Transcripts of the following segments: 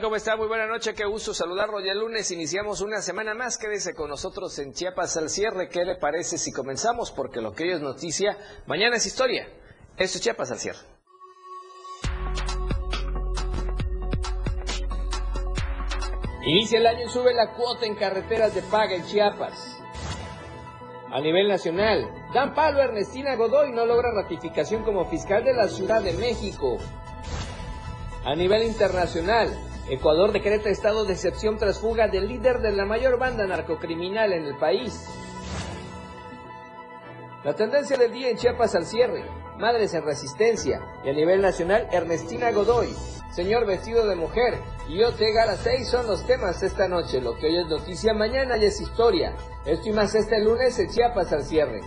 ¿Cómo está? Muy buena noche, qué gusto saludarlo. Ya el lunes iniciamos una semana más. Quédese con nosotros en Chiapas al cierre. ¿Qué le parece si comenzamos? Porque lo que hoy es noticia, mañana es historia. Esto es Chiapas al cierre. Inicia el año y sube la cuota en carreteras de paga en Chiapas. A nivel nacional, Dan Palo Ernestina Godoy no logra ratificación como fiscal de la Ciudad de México. A nivel internacional, Ecuador decreta estado de excepción tras fuga del líder de la mayor banda narcocriminal en el país. La tendencia del día en Chiapas al cierre, Madres en Resistencia, y a nivel nacional Ernestina Godoy, Señor vestido de mujer y Otega las seis son los temas esta noche. Lo que hoy es noticia, mañana ya es historia. Esto y más este lunes en Chiapas al cierre.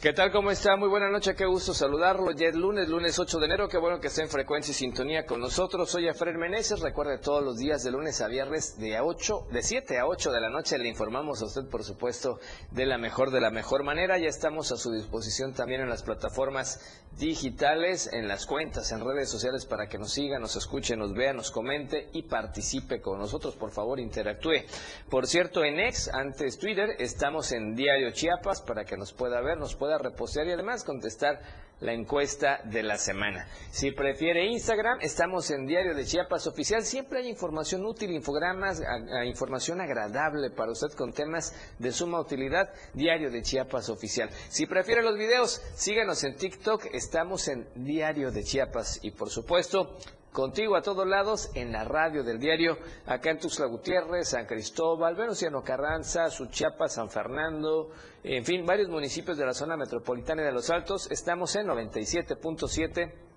¿Qué tal? ¿Cómo está? Muy buena noche, qué gusto saludarlo. Ya es lunes, lunes 8 de enero, qué bueno que esté en frecuencia y sintonía con nosotros. Soy Efraín Meneses, recuerde todos los días de lunes a viernes de a 8, de 7 a 8 de la noche le informamos a usted, por supuesto, de la mejor, de la mejor manera. Ya estamos a su disposición también en las plataformas digitales, en las cuentas, en redes sociales para que nos siga, nos escuche, nos vea, nos comente y participe con nosotros. Por favor, interactúe. Por cierto, en X, antes Twitter, estamos en Diario Chiapas para que nos pueda ver, nos pueda repostear y además contestar la encuesta de la semana. Si prefiere Instagram, estamos en Diario de Chiapas Oficial. Siempre hay información útil, infogramas, información agradable para usted con temas de suma utilidad. Diario de Chiapas Oficial. Si prefiere los videos, síganos en TikTok. Estamos en Diario de Chiapas. Y por supuesto, Contigo a todos lados en la radio del diario, acá en Tuxtla Gutiérrez, San Cristóbal, Venustiano Carranza, Suchiapa, San Fernando, en fin, varios municipios de la zona metropolitana de Los Altos. Estamos en 97.7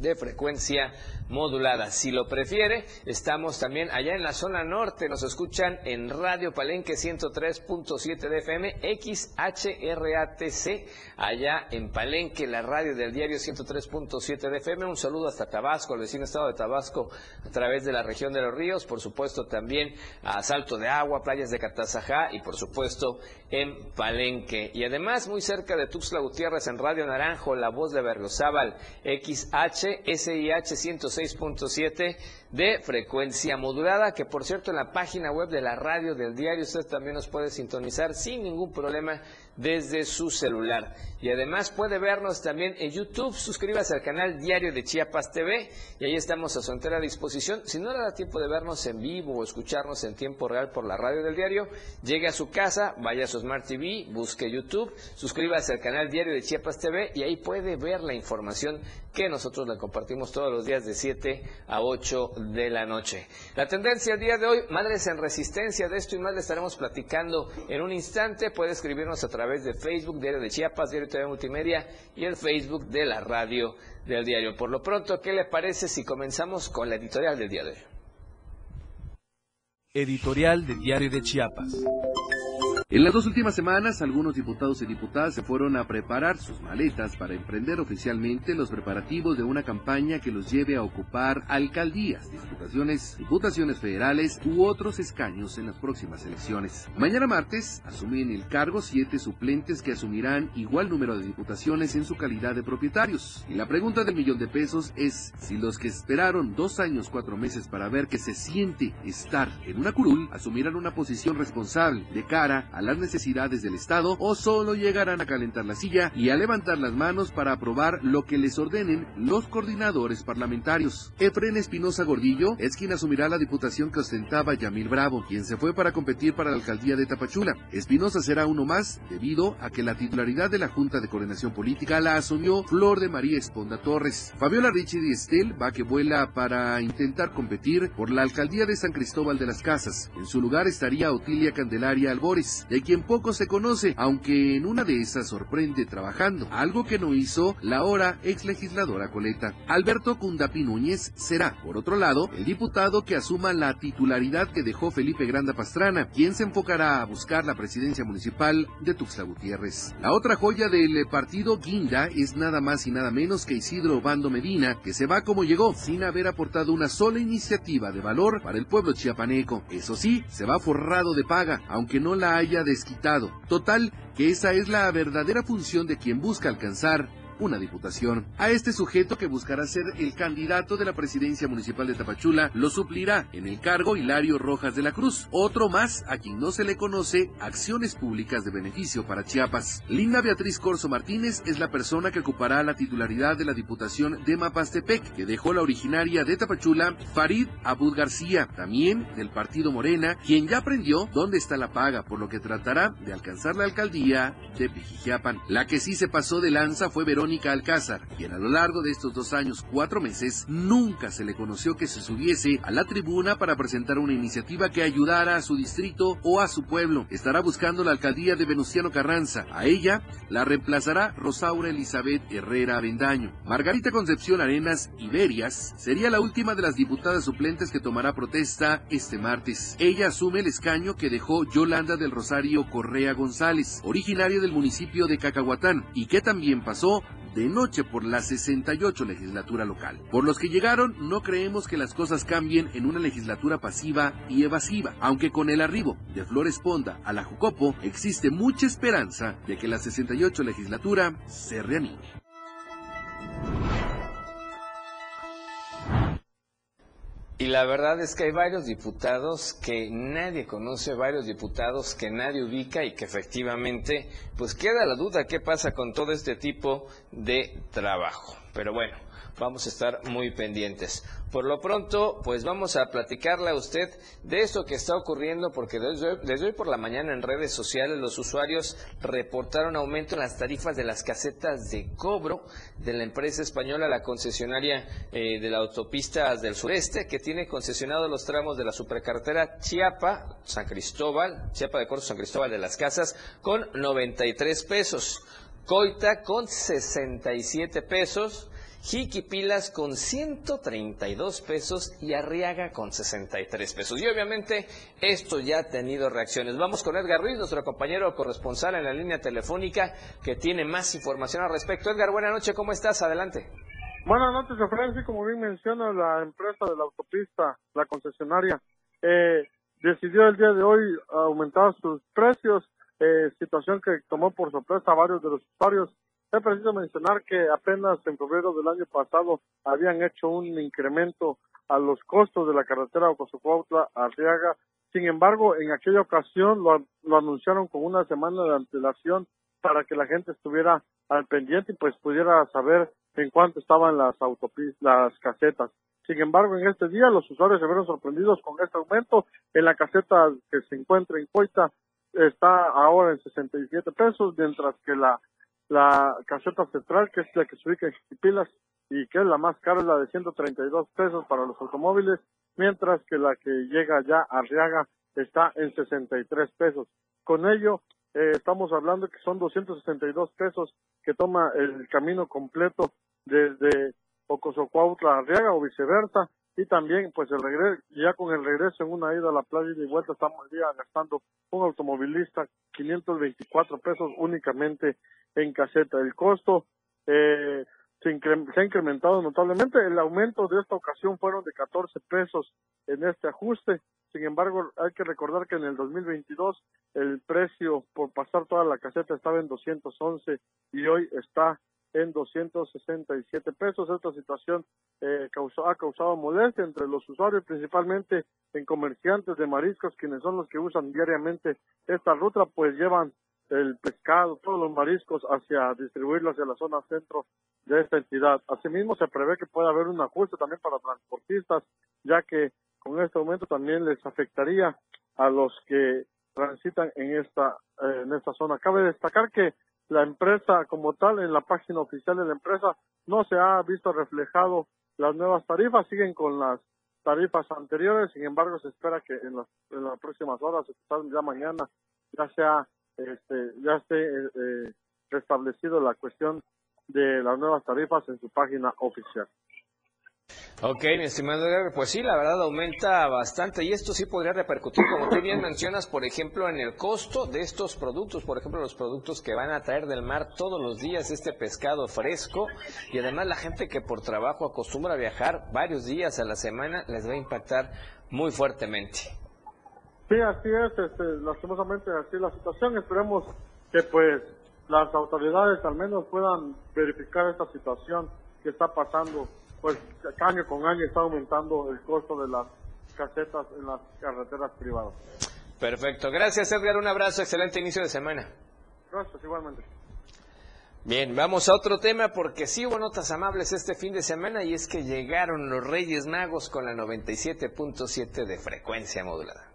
de frecuencia modulada. Si lo prefiere, estamos también allá en la zona norte. Nos escuchan en Radio Palenque 103.7 de FM, XHRATC, allá en Palenque, la radio del diario 103.7 de FM. Un saludo hasta Tabasco, el vecino estado de Tabasco, a través de la región de los ríos. Por supuesto, también a Salto de Agua, playas de Catazajá y, por supuesto, en Palenque. Y además, muy cerca de Tuxtla Gutiérrez, en Radio Naranjo, la voz de Berriozábal, XH SIH 106.7 de frecuencia modulada, que por cierto en la página web de la radio del diario usted también nos puede sintonizar sin ningún problema desde su celular. Y además puede vernos también en YouTube. Suscríbase al canal Diario de Chiapas TV y ahí estamos a su entera disposición. Si no le da tiempo de vernos en vivo o escucharnos en tiempo real por la radio del diario, llegue a su casa, vaya a su Smart TV, busque YouTube, suscríbase al canal Diario de Chiapas TV y ahí puede ver la información que nosotros le compartimos todos los días de 7 a 8 de la noche. La tendencia el día de hoy, Madres en Resistencia, de esto y más le estaremos platicando en un instante. Puede escribirnos a través de Facebook, Diario de Chiapas, Diario TV Multimedia y el Facebook de la radio del diario. Por lo pronto, ¿qué le parece si comenzamos con la editorial del día de hoy? Editorial del Diario de Chiapas. En las dos últimas semanas, algunos diputados y diputadas se fueron a preparar sus maletas para emprender oficialmente los preparativos de una campaña que los lleve a ocupar alcaldías, diputaciones, diputaciones federales u otros escaños en las próximas elecciones. Mañana martes asumen el cargo siete suplentes que asumirán igual número de diputaciones en su calidad de propietarios. Y la pregunta del millón de pesos es si los que esperaron dos años cuatro meses para ver que se siente estar en una curul asumirán una posición responsable de cara a las necesidades del Estado o solo llegarán a calentar la silla y a levantar las manos para aprobar lo que les ordenen los coordinadores parlamentarios. Efren Espinosa Gordillo es quien asumirá la diputación que ostentaba Yamil Bravo, quien se fue para competir para la alcaldía de Tapachula. Espinosa será uno más debido a que la titularidad de la Junta de Coordinación Política la asumió Flor de María Esponda Torres. Fabiola Richie Estel va que vuela para intentar competir por la alcaldía de San Cristóbal de las Casas. En su lugar estaría Otilia Candelaria Albores. De quien poco se conoce, aunque en una de esas sorprende trabajando, algo que no hizo la ahora ex legisladora Coleta. Alberto Cundapi Núñez será, por otro lado, el diputado que asuma la titularidad que dejó Felipe Granda Pastrana, quien se enfocará a buscar la presidencia municipal de Tuxtla Gutiérrez. La otra joya del partido Guinda es nada más y nada menos que Isidro Bando Medina, que se va como llegó, sin haber aportado una sola iniciativa de valor para el pueblo chiapaneco. Eso sí, se va forrado de paga, aunque no la haya desquitado. Total, que esa es la verdadera función de quien busca alcanzar una diputación. A este sujeto que buscará ser el candidato de la presidencia municipal de Tapachula lo suplirá en el cargo Hilario Rojas de la Cruz, otro más a quien no se le conoce acciones públicas de beneficio para Chiapas. Linda Beatriz Corso Martínez es la persona que ocupará la titularidad de la diputación de Mapastepec, que dejó la originaria de Tapachula, Farid Abud García, también del partido Morena, quien ya aprendió dónde está la paga, por lo que tratará de alcanzar la alcaldía de Pijijiapan. La que sí se pasó de lanza fue Verónica Alcázar, quien a lo largo de estos dos años, cuatro meses, nunca se le conoció que se subiese a la tribuna para presentar una iniciativa que ayudara a su distrito o a su pueblo. Estará buscando la alcaldía de Venustiano Carranza. A ella la reemplazará Rosaura Elizabeth Herrera Avendaño. Margarita Concepción Arenas Iberias sería la última de las diputadas suplentes que tomará protesta este martes. Ella asume el escaño que dejó Yolanda del Rosario Correa González, originario del municipio de Cacahuatán, y que también pasó de noche por la 68 legislatura local. Por los que llegaron, no creemos que las cosas cambien en una legislatura pasiva y evasiva, aunque con el arribo de Flores Ponda a la Jucopo existe mucha esperanza de que la 68 legislatura se reanime. Y la verdad es que hay varios diputados que nadie conoce, varios diputados que nadie ubica y que efectivamente, pues queda la duda qué pasa con todo este tipo de trabajo. Pero bueno, vamos a estar muy pendientes. Por lo pronto, pues vamos a platicarle a usted de esto que está ocurriendo, porque desde hoy, por la mañana en redes sociales los usuarios reportaron aumento en las tarifas de las casetas de cobro de la empresa española, la concesionaria eh, de la autopista del sureste, que tiene concesionado los tramos de la supercarretera Chiapa, San Cristóbal, Chiapa de Corzo, San Cristóbal de las Casas, con 93 pesos. Coita con 67 pesos, Jiquipilas con 132 pesos y Arriaga con 63 pesos. Y obviamente esto ya ha tenido reacciones. Vamos con Edgar Ruiz, nuestro compañero corresponsal en la línea telefónica, que tiene más información al respecto. Edgar, buenas noches, ¿cómo estás? Adelante. Buenas noches, Efraín. como bien menciona la empresa de la autopista, la concesionaria, eh, decidió el día de hoy aumentar sus precios, eh, situación que tomó por sorpresa a varios de los usuarios es preciso mencionar que apenas en febrero del año pasado habían hecho un incremento a los costos de la carretera Ocosocuautla a Arriaga. Sin embargo, en aquella ocasión lo, lo anunciaron con una semana de antelación para que la gente estuviera al pendiente y pues pudiera saber en cuánto estaban las autopistas, las casetas. Sin embargo, en este día los usuarios se vieron sorprendidos con este aumento. En la caseta que se encuentra en Coita está ahora en 67 pesos, mientras que la la caseta central, que es la que se ubica en Jipilas y que es la más cara, es la de 132 pesos para los automóviles, mientras que la que llega ya a Arriaga está en 63 pesos. Con ello, eh, estamos hablando que son 262 pesos que toma el camino completo desde Ocosocuautla a Arriaga o viceversa, y también pues el regreso, ya con el regreso en una ida a la playa y de vuelta estamos ya gastando un automovilista 524 pesos únicamente en caseta. El costo eh, se, se, ha incrementado notablemente. El aumento de esta ocasión fueron de 14 pesos en este ajuste. Sin embargo, hay que recordar que en el 2022 el precio por pasar toda la caseta estaba en 211 y hoy está en 267 pesos. Esta situación eh, causó, ha causado molestia entre los usuarios, principalmente en comerciantes de mariscos, quienes son los que usan diariamente esta ruta, pues llevan el pescado, todos los mariscos hacia distribuirlo hacia la zona centro de esta entidad. Asimismo, se prevé que pueda haber un ajuste también para transportistas, ya que con este aumento también les afectaría a los que transitan en esta eh, en esta zona. Cabe destacar que la empresa como tal, en la página oficial de la empresa, no se ha visto reflejado las nuevas tarifas, siguen con las tarifas anteriores, sin embargo se espera que en las, próximas horas, ya mañana, ya sea este, ya esté eh, restablecido la cuestión de las nuevas tarifas en su página oficial. Ok, mi estimado pues sí, la verdad aumenta bastante y esto sí podría repercutir, como tú bien mencionas, por ejemplo, en el costo de estos productos, por ejemplo, los productos que van a traer del mar todos los días, este pescado fresco y además la gente que por trabajo acostumbra a viajar varios días a la semana les va a impactar muy fuertemente. Sí, así es, este, lastimosamente así es la situación, esperemos que pues las autoridades al menos puedan verificar esta situación que está pasando pues año con año está aumentando el costo de las casetas en las carreteras privadas. Perfecto. Gracias, Edgar. Un abrazo. Excelente inicio de semana. Gracias, igualmente. Bien, vamos a otro tema porque sí hubo notas amables este fin de semana y es que llegaron los Reyes Magos con la 97.7 de frecuencia modulada.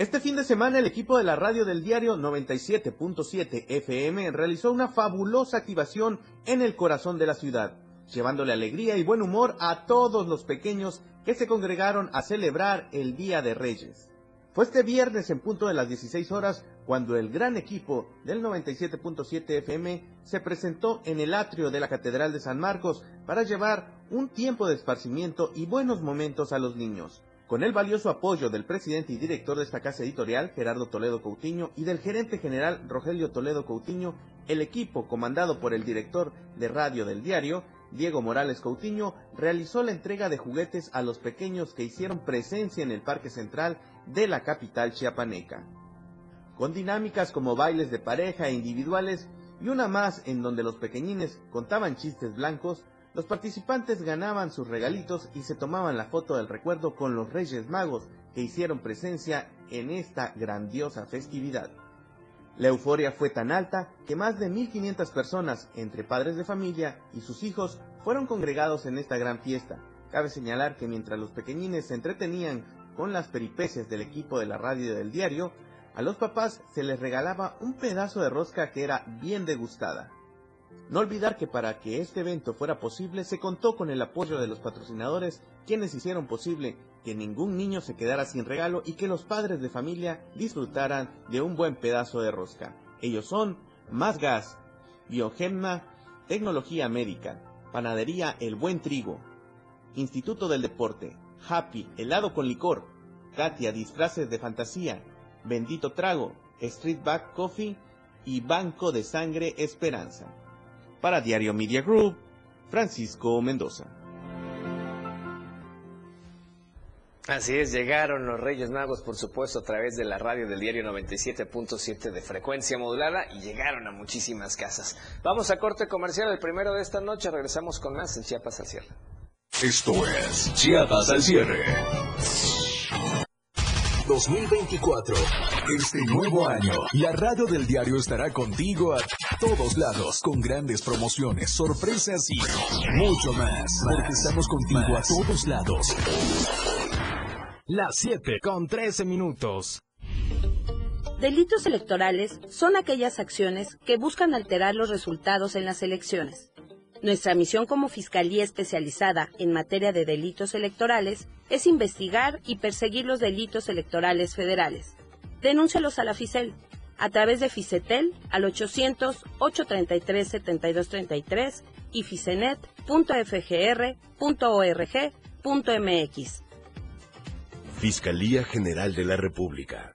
Este fin de semana el equipo de la radio del diario 97.7 FM realizó una fabulosa activación en el corazón de la ciudad, llevándole alegría y buen humor a todos los pequeños que se congregaron a celebrar el Día de Reyes. Fue este viernes en punto de las 16 horas cuando el gran equipo del 97.7 FM se presentó en el atrio de la Catedral de San Marcos para llevar un tiempo de esparcimiento y buenos momentos a los niños. Con el valioso apoyo del presidente y director de esta casa editorial, Gerardo Toledo Coutinho, y del gerente general Rogelio Toledo Coutinho, el equipo, comandado por el director de radio del diario, Diego Morales Coutinho, realizó la entrega de juguetes a los pequeños que hicieron presencia en el Parque Central de la capital chiapaneca. Con dinámicas como bailes de pareja e individuales y una más en donde los pequeñines contaban chistes blancos, los participantes ganaban sus regalitos y se tomaban la foto del recuerdo con los Reyes Magos que hicieron presencia en esta grandiosa festividad. La euforia fue tan alta que más de 1.500 personas, entre padres de familia y sus hijos, fueron congregados en esta gran fiesta. Cabe señalar que mientras los pequeñines se entretenían con las peripecias del equipo de la radio del diario, a los papás se les regalaba un pedazo de rosca que era bien degustada. No olvidar que para que este evento fuera posible se contó con el apoyo de los patrocinadores, quienes hicieron posible que ningún niño se quedara sin regalo y que los padres de familia disfrutaran de un buen pedazo de rosca. Ellos son Más Gas, Biogemma, Tecnología Médica, Panadería El Buen Trigo, Instituto del Deporte, Happy, helado con licor, Katia, disfraces de fantasía, Bendito Trago, Streetback Coffee y Banco de Sangre Esperanza. Para Diario Media Group, Francisco Mendoza. Así es, llegaron los Reyes Magos, por supuesto, a través de la radio del diario 97.7 de frecuencia modulada y llegaron a muchísimas casas. Vamos a corte comercial, el primero de esta noche, regresamos con más en Chiapas al cierre. Esto es Chiapas al cierre. 2024. Este nuevo año, la radio del diario estará contigo a todos lados, con grandes promociones, sorpresas y mucho más. Porque estamos contigo a todos lados. Las 7 con 13 minutos. Delitos electorales son aquellas acciones que buscan alterar los resultados en las elecciones. Nuestra misión como Fiscalía Especializada en materia de delitos electorales es investigar y perseguir los delitos electorales federales. Denúncialos a la FICEL a través de FICETEL al 800-833-7233 y ficenet.fgr.org.mx. Fiscalía General de la República.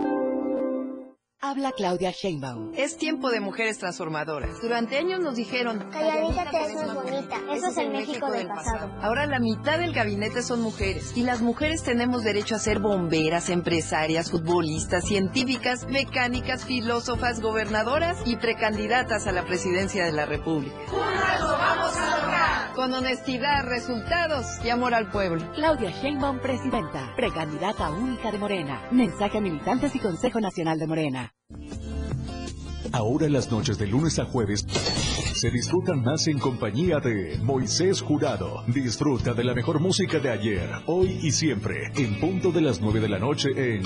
Habla Claudia Sheinbaum. Es tiempo de mujeres transformadoras. Durante años nos dijeron... Calladita te ves bonita. Eso es el México del pasado. Ahora la mitad del gabinete son mujeres. Y las mujeres tenemos derecho a ser bomberas, empresarias, futbolistas, científicas, mecánicas, filósofas, gobernadoras y precandidatas a la presidencia de la República. ¡Juntas lo vamos a lograr! Con honestidad, resultados y amor al pueblo. Claudia Sheinbaum, presidenta, precandidata única de Morena. Mensaje a militantes y Consejo Nacional de Morena. Ahora las noches de lunes a jueves se disfrutan más en compañía de Moisés Jurado. Disfruta de la mejor música de ayer, hoy y siempre, en punto de las 9 de la noche en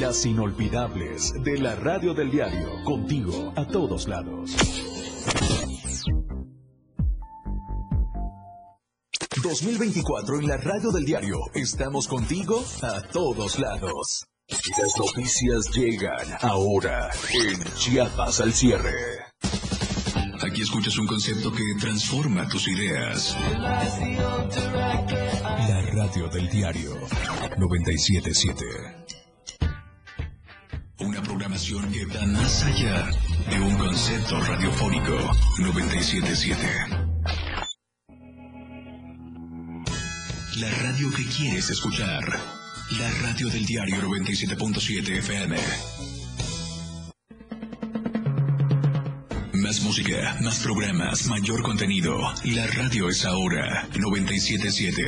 Las Inolvidables de la Radio del Diario, contigo a todos lados. 2024 en la Radio del Diario. Estamos contigo a todos lados. Las noticias llegan ahora en Chiapas al cierre. Aquí escuchas un concepto que transforma tus ideas. La radio del diario 977. Una programación que va más allá de un concepto radiofónico 977. La radio que quieres escuchar. La radio del diario 97.7 FM. Más música, más programas, mayor contenido. La radio es ahora 977.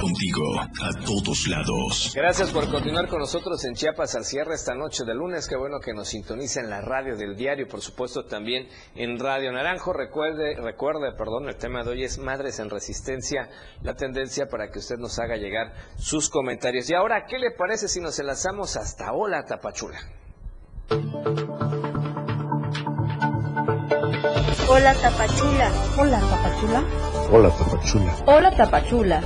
Contigo a todos lados. Gracias por continuar con nosotros en Chiapas al cierre esta noche de lunes. Qué bueno que nos sintoniza en la radio del diario, por supuesto también en Radio Naranjo. Recuerde, recuerde, perdón, el tema de hoy es Madres en Resistencia, la tendencia para que usted nos haga llegar sus comentarios. Y ahora, ¿qué le parece si nos enlazamos hasta Hola Tapachula? Hola Tapachula. Hola Tapachula. Hola Tapachula. Hola Tapachula.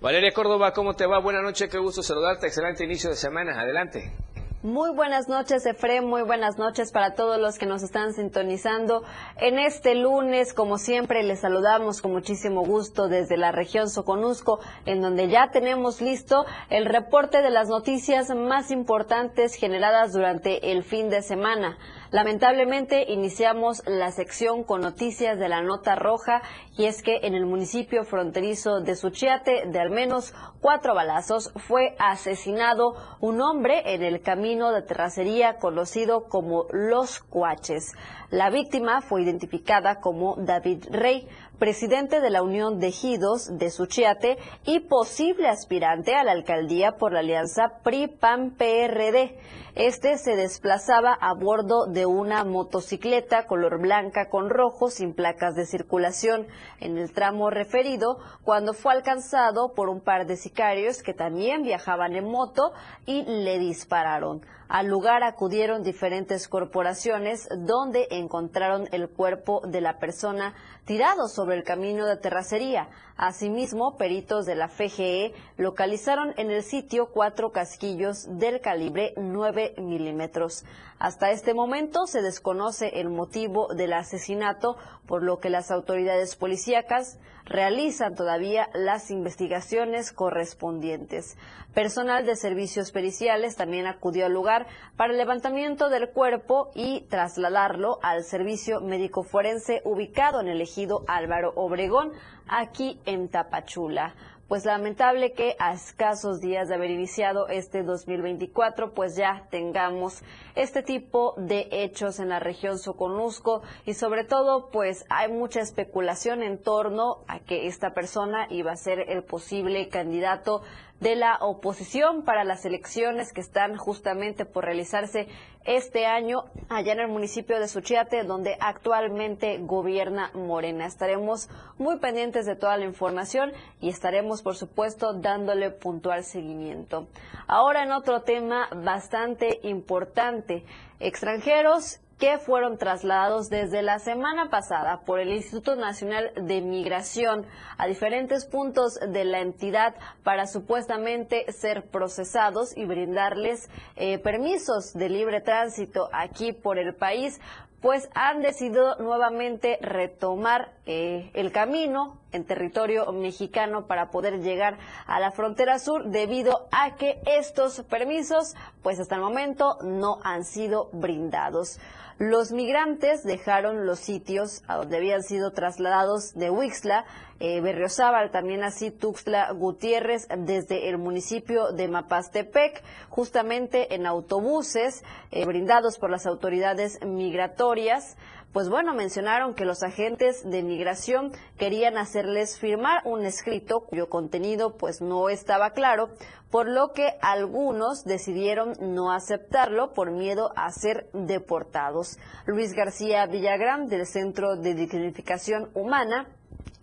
Valeria Córdoba, ¿cómo te va? Buenas noches, qué gusto saludarte. Excelente inicio de semana. Adelante. Muy buenas noches, Efrem. Muy buenas noches para todos los que nos están sintonizando. En este lunes, como siempre, les saludamos con muchísimo gusto desde la región Soconusco, en donde ya tenemos listo el reporte de las noticias más importantes generadas durante el fin de semana. Lamentablemente iniciamos la sección con noticias de la nota roja y es que en el municipio fronterizo de Suchiate, de al menos cuatro balazos, fue asesinado un hombre en el camino de terracería conocido como Los Cuaches. La víctima fue identificada como David Rey, presidente de la Unión de Ejidos de Suchiate y posible aspirante a la alcaldía por la alianza PRI-PAN-PRD. Este se desplazaba a bordo de una motocicleta color blanca con rojo sin placas de circulación en el tramo referido cuando fue alcanzado por un par de sicarios que también viajaban en moto y le dispararon. Al lugar acudieron diferentes corporaciones donde encontraron el cuerpo de la persona tirado sobre el camino de terracería. Asimismo, peritos de la FGE localizaron en el sitio cuatro casquillos del calibre 9 milímetros. Hasta este momento se desconoce el motivo del asesinato, por lo que las autoridades policíacas realizan todavía las investigaciones correspondientes. Personal de servicios periciales también acudió al lugar para el levantamiento del cuerpo y trasladarlo al servicio médico forense ubicado en el ejido Álvaro Obregón, aquí en Tapachula pues lamentable que a escasos días de haber iniciado este 2024, pues ya tengamos este tipo de hechos en la región Soconusco. Y sobre todo, pues hay mucha especulación en torno a que esta persona iba a ser el posible candidato de la oposición para las elecciones que están justamente por realizarse este año allá en el municipio de Suchiate, donde actualmente gobierna Morena. Estaremos muy pendientes de toda la información y estaremos, por supuesto, dándole puntual seguimiento. Ahora en otro tema bastante importante, extranjeros que fueron trasladados desde la semana pasada por el Instituto Nacional de Migración a diferentes puntos de la entidad para supuestamente ser procesados y brindarles eh, permisos de libre tránsito aquí por el país pues han decidido nuevamente retomar eh, el camino en territorio mexicano para poder llegar a la frontera sur debido a que estos permisos pues hasta el momento no han sido brindados. Los migrantes dejaron los sitios a donde habían sido trasladados de Huixla, eh, Berriozábal, también así Tuxtla Gutiérrez, desde el municipio de Mapastepec, justamente en autobuses eh, brindados por las autoridades migratorias pues bueno, mencionaron que los agentes de migración querían hacerles firmar un escrito cuyo contenido pues no estaba claro, por lo que algunos decidieron no aceptarlo por miedo a ser deportados. Luis García Villagrán del Centro de Dignificación Humana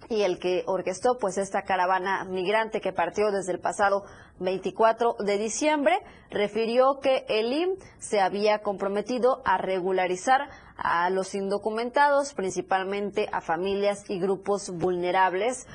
y el que orquestó pues esta caravana migrante que partió desde el pasado 24 de diciembre, refirió que el IM se había comprometido a regularizar a los indocumentados, principalmente a familias y grupos vulnerables,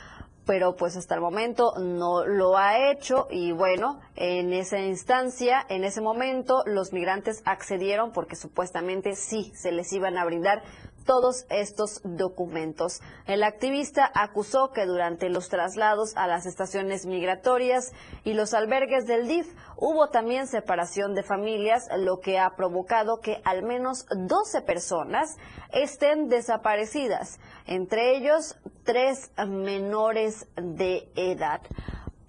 pero pues hasta el momento no lo ha hecho y bueno, en esa instancia, en ese momento, los migrantes accedieron porque supuestamente sí se les iban a brindar todos estos documentos. El activista acusó que durante los traslados a las estaciones migratorias y los albergues del DIF hubo también separación de familias, lo que ha provocado que al menos 12 personas estén desaparecidas, entre ellos tres menores de edad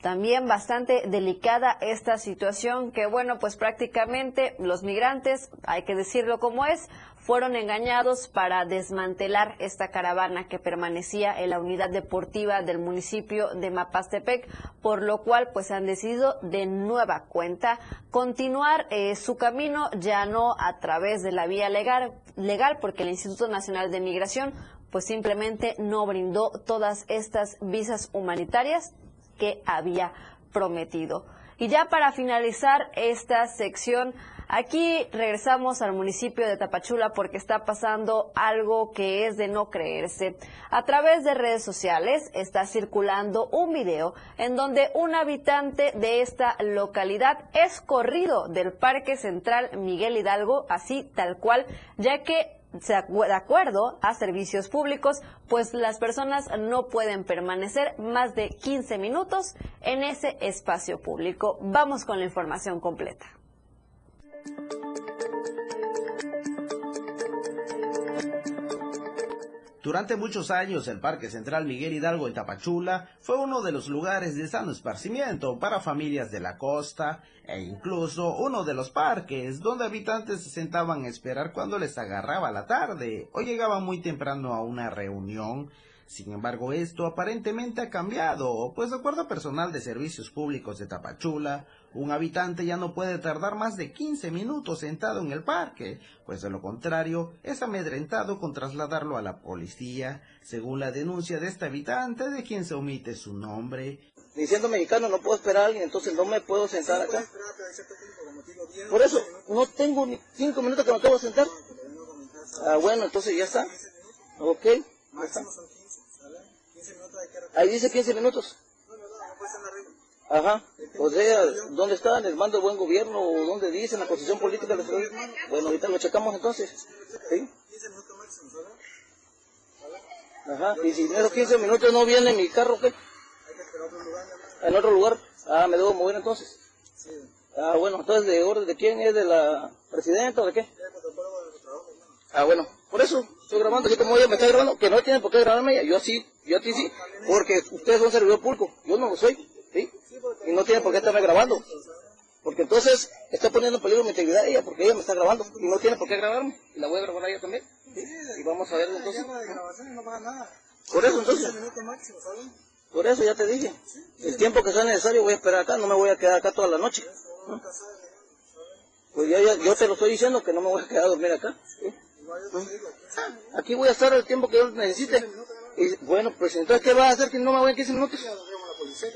también bastante delicada esta situación que bueno pues prácticamente los migrantes hay que decirlo como es fueron engañados para desmantelar esta caravana que permanecía en la unidad deportiva del municipio de Mapastepec, por lo cual pues han decidido de nueva cuenta continuar eh, su camino ya no a través de la vía legal, legal porque el Instituto Nacional de Migración pues simplemente no brindó todas estas visas humanitarias que había prometido. Y ya para finalizar esta sección, Aquí regresamos al municipio de Tapachula porque está pasando algo que es de no creerse. A través de redes sociales está circulando un video en donde un habitante de esta localidad es corrido del Parque Central Miguel Hidalgo, así tal cual, ya que de acuerdo a servicios públicos, pues las personas no pueden permanecer más de 15 minutos en ese espacio público. Vamos con la información completa. Durante muchos años el Parque Central Miguel Hidalgo en Tapachula fue uno de los lugares de sano esparcimiento para familias de la costa e incluso uno de los parques donde habitantes se sentaban a esperar cuando les agarraba la tarde o llegaban muy temprano a una reunión. Sin embargo, esto aparentemente ha cambiado, pues de acuerdo personal de servicios públicos de Tapachula, un habitante ya no puede tardar más de 15 minutos sentado en el parque, pues de lo contrario es amedrentado con trasladarlo a la policía, según la denuncia de este habitante de quien se omite su nombre. Diciendo mexicano no puedo esperar a alguien, entonces no me puedo sentar acá. Por eso, no tengo ni 5 minutos que me tengo que sentar. Ah, bueno, entonces ya está. Ok, ya está. Ahí dice 15 minutos. Ajá. O sea, ¿dónde está? ¿Les mando el buen gobierno? ¿O dónde dice la posición política? de Bueno, ahorita lo checamos entonces. ¿Sí? Ajá. Y si en esos 15 minutos no viene mi carro, ¿qué? En otro lugar. Ah, me debo mover entonces. Ah, bueno, entonces, ¿de orden de quién? ¿Es de la presidenta o de qué? Ah, bueno, por eso estoy grabando, yo como ella me está grabando, que no tiene por qué grabarme yo sí, yo a ti sí, porque ustedes son servidor público, yo no lo soy. Y no tiene por qué estarme grabando, porque entonces está poniendo en peligro mi integridad ella, porque ella me está grabando, y no tiene por qué grabarme, y la voy a grabar a ella también, ¿sí? Y vamos a ver entonces. Por eso entonces. Por eso ya te dije, el tiempo que sea necesario voy a esperar acá, no me voy a quedar acá toda la noche. Pues ya, yo te lo estoy diciendo que no me voy a quedar a dormir acá. Aquí voy a estar el tiempo que yo necesite. Y, bueno, pues entonces, ¿qué va a hacer que no me voy en 15 minutos?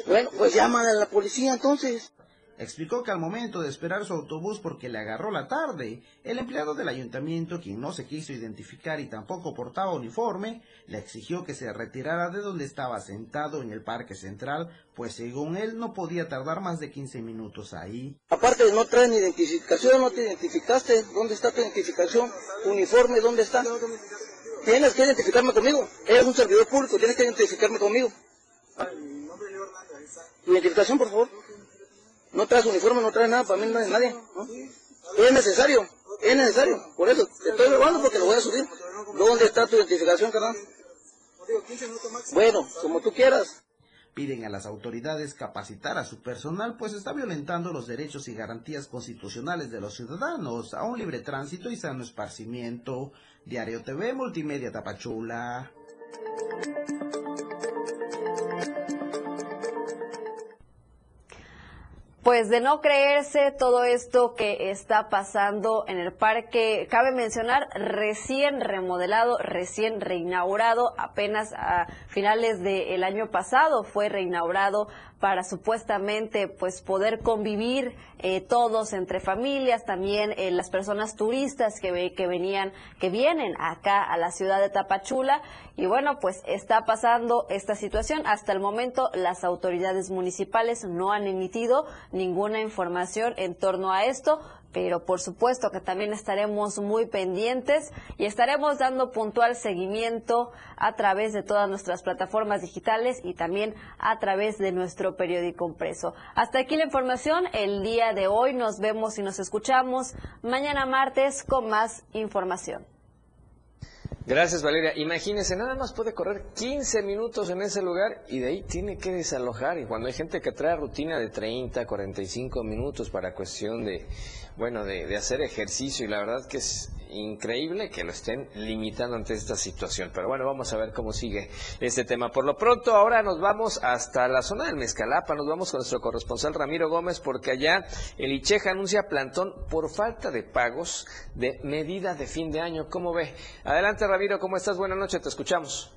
Bueno, pues llámale a la policía entonces. Explicó que al momento de esperar su autobús porque le agarró la tarde, el empleado del ayuntamiento, quien no se quiso identificar y tampoco portaba uniforme, le exigió que se retirara de donde estaba sentado en el parque central, pues según él no podía tardar más de 15 minutos ahí. Aparte no traen identificación, no te identificaste, ¿dónde está tu identificación? ¿Uniforme dónde está? Tienes que identificarme conmigo, eres un servidor público, tienes que identificarme conmigo. ¿Tu identificación, por favor? No traes uniforme, no traes nada, para mí no es nadie. Es necesario. Es necesario, por eso. Te estoy robando porque lo voy a subir. ¿Dónde está tu identificación, carnal? Bueno, como tú quieras. Piden a las autoridades capacitar a su personal, pues está violentando los derechos y garantías constitucionales de los ciudadanos a un libre tránsito y sano esparcimiento. Diario TV Multimedia Tapachula. Pues de no creerse todo esto que está pasando en el parque, cabe mencionar, recién remodelado, recién reinaugurado, apenas a finales del año pasado fue reinaugurado para supuestamente pues poder convivir eh, todos entre familias, también eh, las personas turistas que, que venían, que vienen acá a la ciudad de Tapachula. Y bueno, pues está pasando esta situación. Hasta el momento las autoridades municipales no han emitido ninguna información en torno a esto pero por supuesto que también estaremos muy pendientes y estaremos dando puntual seguimiento a través de todas nuestras plataformas digitales y también a través de nuestro periódico impreso. Hasta aquí la información. El día de hoy nos vemos y nos escuchamos mañana martes con más información. Gracias, Valeria. Imagínese, nada más puede correr 15 minutos en ese lugar y de ahí tiene que desalojar. Y cuando hay gente que trae rutina de 30, 45 minutos para cuestión de, bueno, de, de hacer ejercicio, y la verdad que es increíble que lo estén limitando ante esta situación. Pero bueno, vamos a ver cómo sigue este tema. Por lo pronto, ahora nos vamos hasta la zona del Mezcalapa, nos vamos con nuestro corresponsal Ramiro Gómez, porque allá el ICHEJA anuncia plantón por falta de pagos de medida de fin de año. ¿Cómo ve? Adelante, Ramiro, ¿cómo estás? Buenas noches, te escuchamos.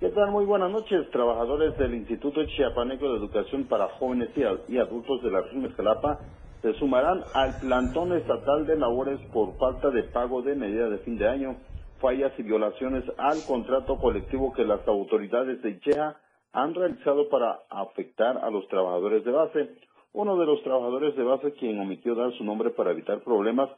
¿Qué tal? Muy buenas noches. Trabajadores del Instituto Chiapaneco de Educación para Jóvenes y Adultos de la región Mezcalapa se sumarán al plantón estatal de labores por falta de pago de medida de fin de año, fallas y violaciones al contrato colectivo que las autoridades de ICHEA han realizado para afectar a los trabajadores de base. Uno de los trabajadores de base, quien omitió dar su nombre para evitar problemas,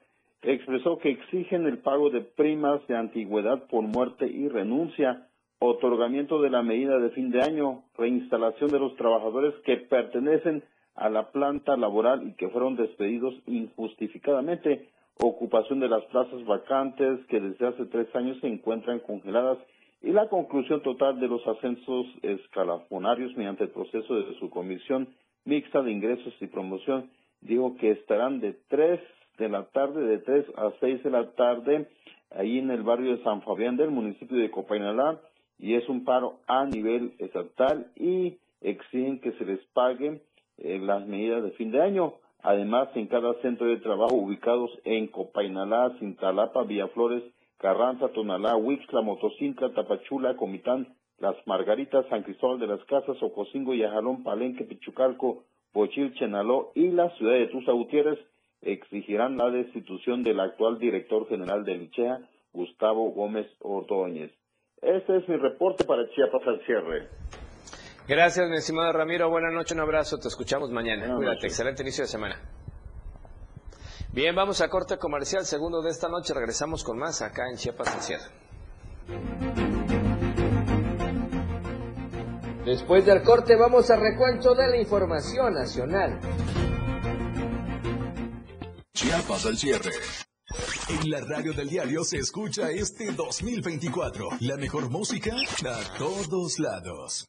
expresó que exigen el pago de primas de antigüedad por muerte y renuncia, otorgamiento de la medida de fin de año, reinstalación de los trabajadores que pertenecen a la planta laboral y que fueron despedidos injustificadamente, ocupación de las plazas vacantes que desde hace tres años se encuentran congeladas y la conclusión total de los ascensos escalafonarios mediante el proceso de su comisión mixta de ingresos y promoción. Dijo que estarán de tres de la tarde, de tres a seis de la tarde, ahí en el barrio de San Fabián del municipio de Copainalá, y es un paro a nivel estatal y exigen que se les pague eh, las medidas de fin de año. Además, en cada centro de trabajo ubicados en Copainalá, Cintalapa, Villaflores, Carranza, Tonalá, Huixla, Motocintla, Tapachula, Comitán, Las Margaritas, San Cristóbal de las Casas, Ocosingo, Yajalón, Palenque, Pichucalco, Bochil, Chenaló y la ciudad de Tusa Gutiérrez exigirán la destitución del actual director general de Lichea, Gustavo Gómez Ordóñez. Este es mi reporte para Chiapas al cierre. Gracias, mi estimado Ramiro. Buenas noches, un abrazo. Te escuchamos mañana. Cuídate. Excelente inicio de semana. Bien, vamos a corte comercial. Segundo de esta noche. Regresamos con más acá en Chiapas al cierre. Después del corte vamos al recuento de la información nacional. Chiapas al cierre. En la radio del diario se escucha este 2024. La mejor música a todos lados.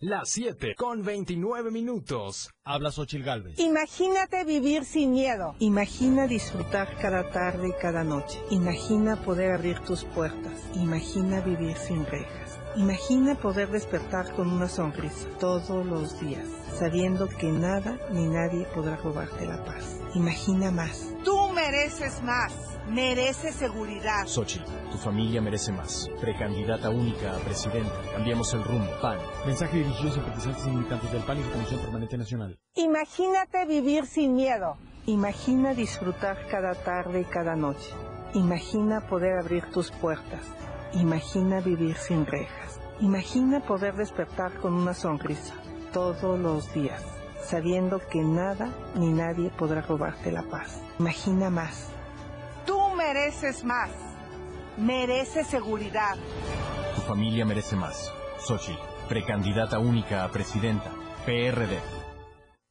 Las 7 con 29 minutos. Habla Xochil Galvez. Imagínate vivir sin miedo. Imagina disfrutar cada tarde y cada noche. Imagina poder abrir tus puertas. Imagina vivir sin rejas. Imagina poder despertar con una sonrisa todos los días, sabiendo que nada ni nadie podrá robarte la paz. Imagina más. Tú mereces más. Merece seguridad. Xochitl, tu familia merece más. Precandidata única a presidenta. Cambiemos el rumbo. PAN. Mensaje dirigido a simpatizantes y militantes del PAN y su Comisión Permanente Nacional. Imagínate vivir sin miedo. Imagina disfrutar cada tarde y cada noche. Imagina poder abrir tus puertas. Imagina vivir sin rejas. Imagina poder despertar con una sonrisa todos los días, sabiendo que nada ni nadie podrá robarte la paz. Imagina más. Mereces más. Mereces seguridad. Tu familia merece más. Xochitl, precandidata única a presidenta. PRD.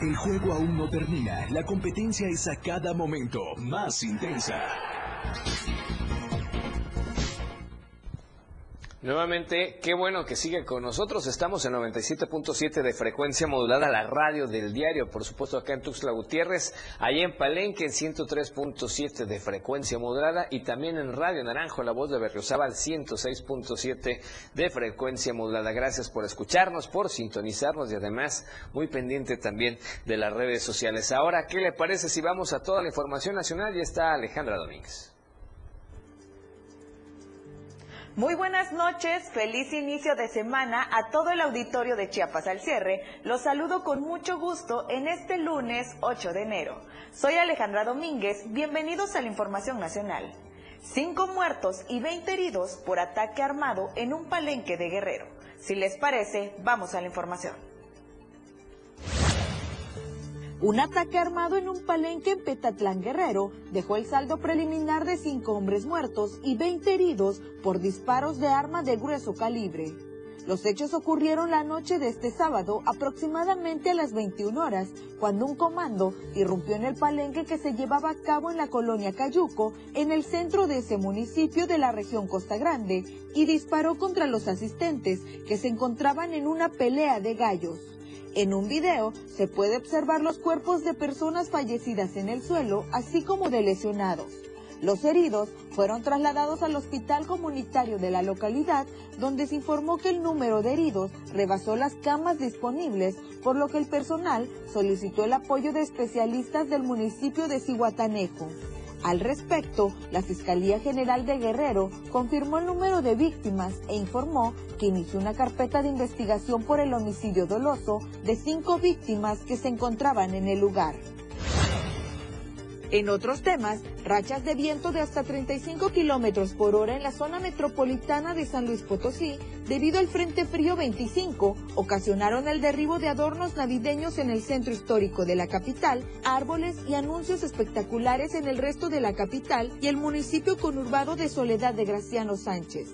El juego aún no termina. La competencia es a cada momento más intensa. Nuevamente, qué bueno que sigue con nosotros. Estamos en 97.7 de frecuencia modulada, la radio del diario, por supuesto acá en Tuxtla Gutiérrez, allá en Palenque en 103.7 de frecuencia modulada y también en Radio Naranjo, la voz de Berriozábal 106.7 de frecuencia modulada. Gracias por escucharnos, por sintonizarnos y además muy pendiente también de las redes sociales. Ahora, ¿qué le parece si vamos a toda la información nacional? Ya está Alejandra Domínguez. Muy buenas noches, feliz inicio de semana a todo el auditorio de Chiapas al cierre. Los saludo con mucho gusto en este lunes 8 de enero. Soy Alejandra Domínguez, bienvenidos a la Información Nacional. Cinco muertos y 20 heridos por ataque armado en un palenque de Guerrero. Si les parece, vamos a la información. Un ataque armado en un palenque en Petatlán Guerrero dejó el saldo preliminar de cinco hombres muertos y 20 heridos por disparos de arma de grueso calibre. Los hechos ocurrieron la noche de este sábado, aproximadamente a las 21 horas, cuando un comando irrumpió en el palenque que se llevaba a cabo en la colonia Cayuco, en el centro de ese municipio de la región Costa Grande, y disparó contra los asistentes que se encontraban en una pelea de gallos. En un video se puede observar los cuerpos de personas fallecidas en el suelo, así como de lesionados. Los heridos fueron trasladados al hospital comunitario de la localidad, donde se informó que el número de heridos rebasó las camas disponibles, por lo que el personal solicitó el apoyo de especialistas del municipio de Cihuatanejo. Al respecto, la Fiscalía General de Guerrero confirmó el número de víctimas e informó que inició una carpeta de investigación por el homicidio doloso de cinco víctimas que se encontraban en el lugar. En otros temas, rachas de viento de hasta 35 kilómetros por hora en la zona metropolitana de San Luis Potosí, debido al Frente Frío 25, ocasionaron el derribo de adornos navideños en el centro histórico de la capital, árboles y anuncios espectaculares en el resto de la capital y el municipio conurbado de Soledad de Graciano Sánchez.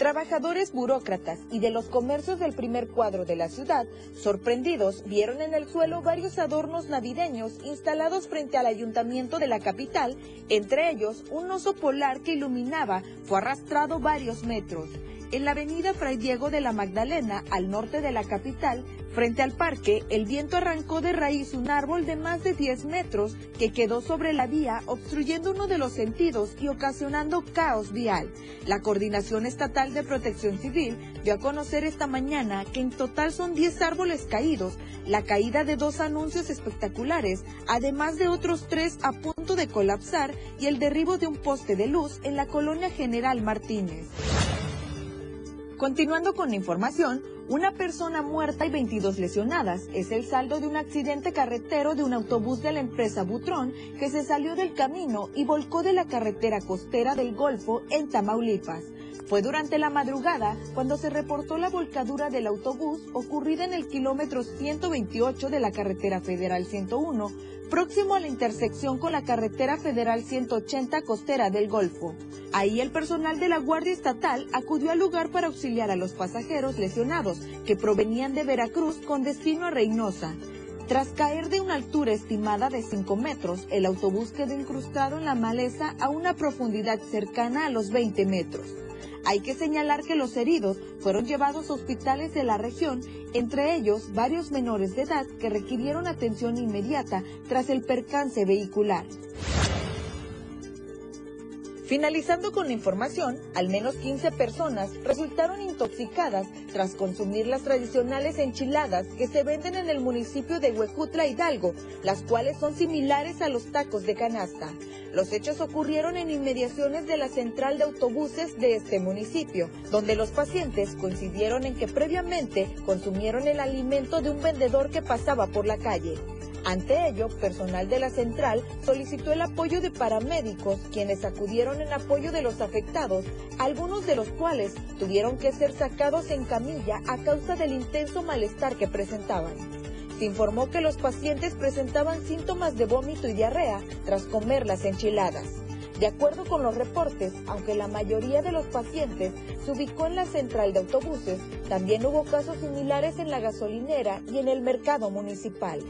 Trabajadores burócratas y de los comercios del primer cuadro de la ciudad, sorprendidos, vieron en el suelo varios adornos navideños instalados frente al ayuntamiento de la capital, entre ellos un oso polar que iluminaba fue arrastrado varios metros. En la avenida Fray Diego de la Magdalena, al norte de la capital, frente al parque, el viento arrancó de raíz un árbol de más de 10 metros que quedó sobre la vía, obstruyendo uno de los sentidos y ocasionando caos vial. La Coordinación Estatal de Protección Civil dio a conocer esta mañana que en total son 10 árboles caídos, la caída de dos anuncios espectaculares, además de otros tres a punto de colapsar y el derribo de un poste de luz en la colonia General Martínez. Continuando con la información, una persona muerta y 22 lesionadas es el saldo de un accidente carretero de un autobús de la empresa Butrón que se salió del camino y volcó de la carretera costera del Golfo en Tamaulipas. Fue durante la madrugada cuando se reportó la volcadura del autobús ocurrida en el kilómetro 128 de la carretera federal 101, próximo a la intersección con la carretera federal 180 costera del Golfo. Ahí el personal de la Guardia Estatal acudió al lugar para auxiliar a los pasajeros lesionados que provenían de Veracruz con destino a Reynosa. Tras caer de una altura estimada de 5 metros, el autobús quedó incrustado en la maleza a una profundidad cercana a los 20 metros. Hay que señalar que los heridos fueron llevados a hospitales de la región, entre ellos varios menores de edad que requirieron atención inmediata tras el percance vehicular. Finalizando con la información, al menos 15 personas resultaron intoxicadas tras consumir las tradicionales enchiladas que se venden en el municipio de Huejutla, Hidalgo, las cuales son similares a los tacos de canasta. Los hechos ocurrieron en inmediaciones de la central de autobuses de este municipio, donde los pacientes coincidieron en que previamente consumieron el alimento de un vendedor que pasaba por la calle. Ante ello, personal de la central solicitó el apoyo de paramédicos, quienes acudieron en apoyo de los afectados, algunos de los cuales tuvieron que ser sacados en camilla a causa del intenso malestar que presentaban. Se informó que los pacientes presentaban síntomas de vómito y diarrea tras comer las enchiladas. De acuerdo con los reportes, aunque la mayoría de los pacientes se ubicó en la central de autobuses, también hubo casos similares en la gasolinera y en el mercado municipal.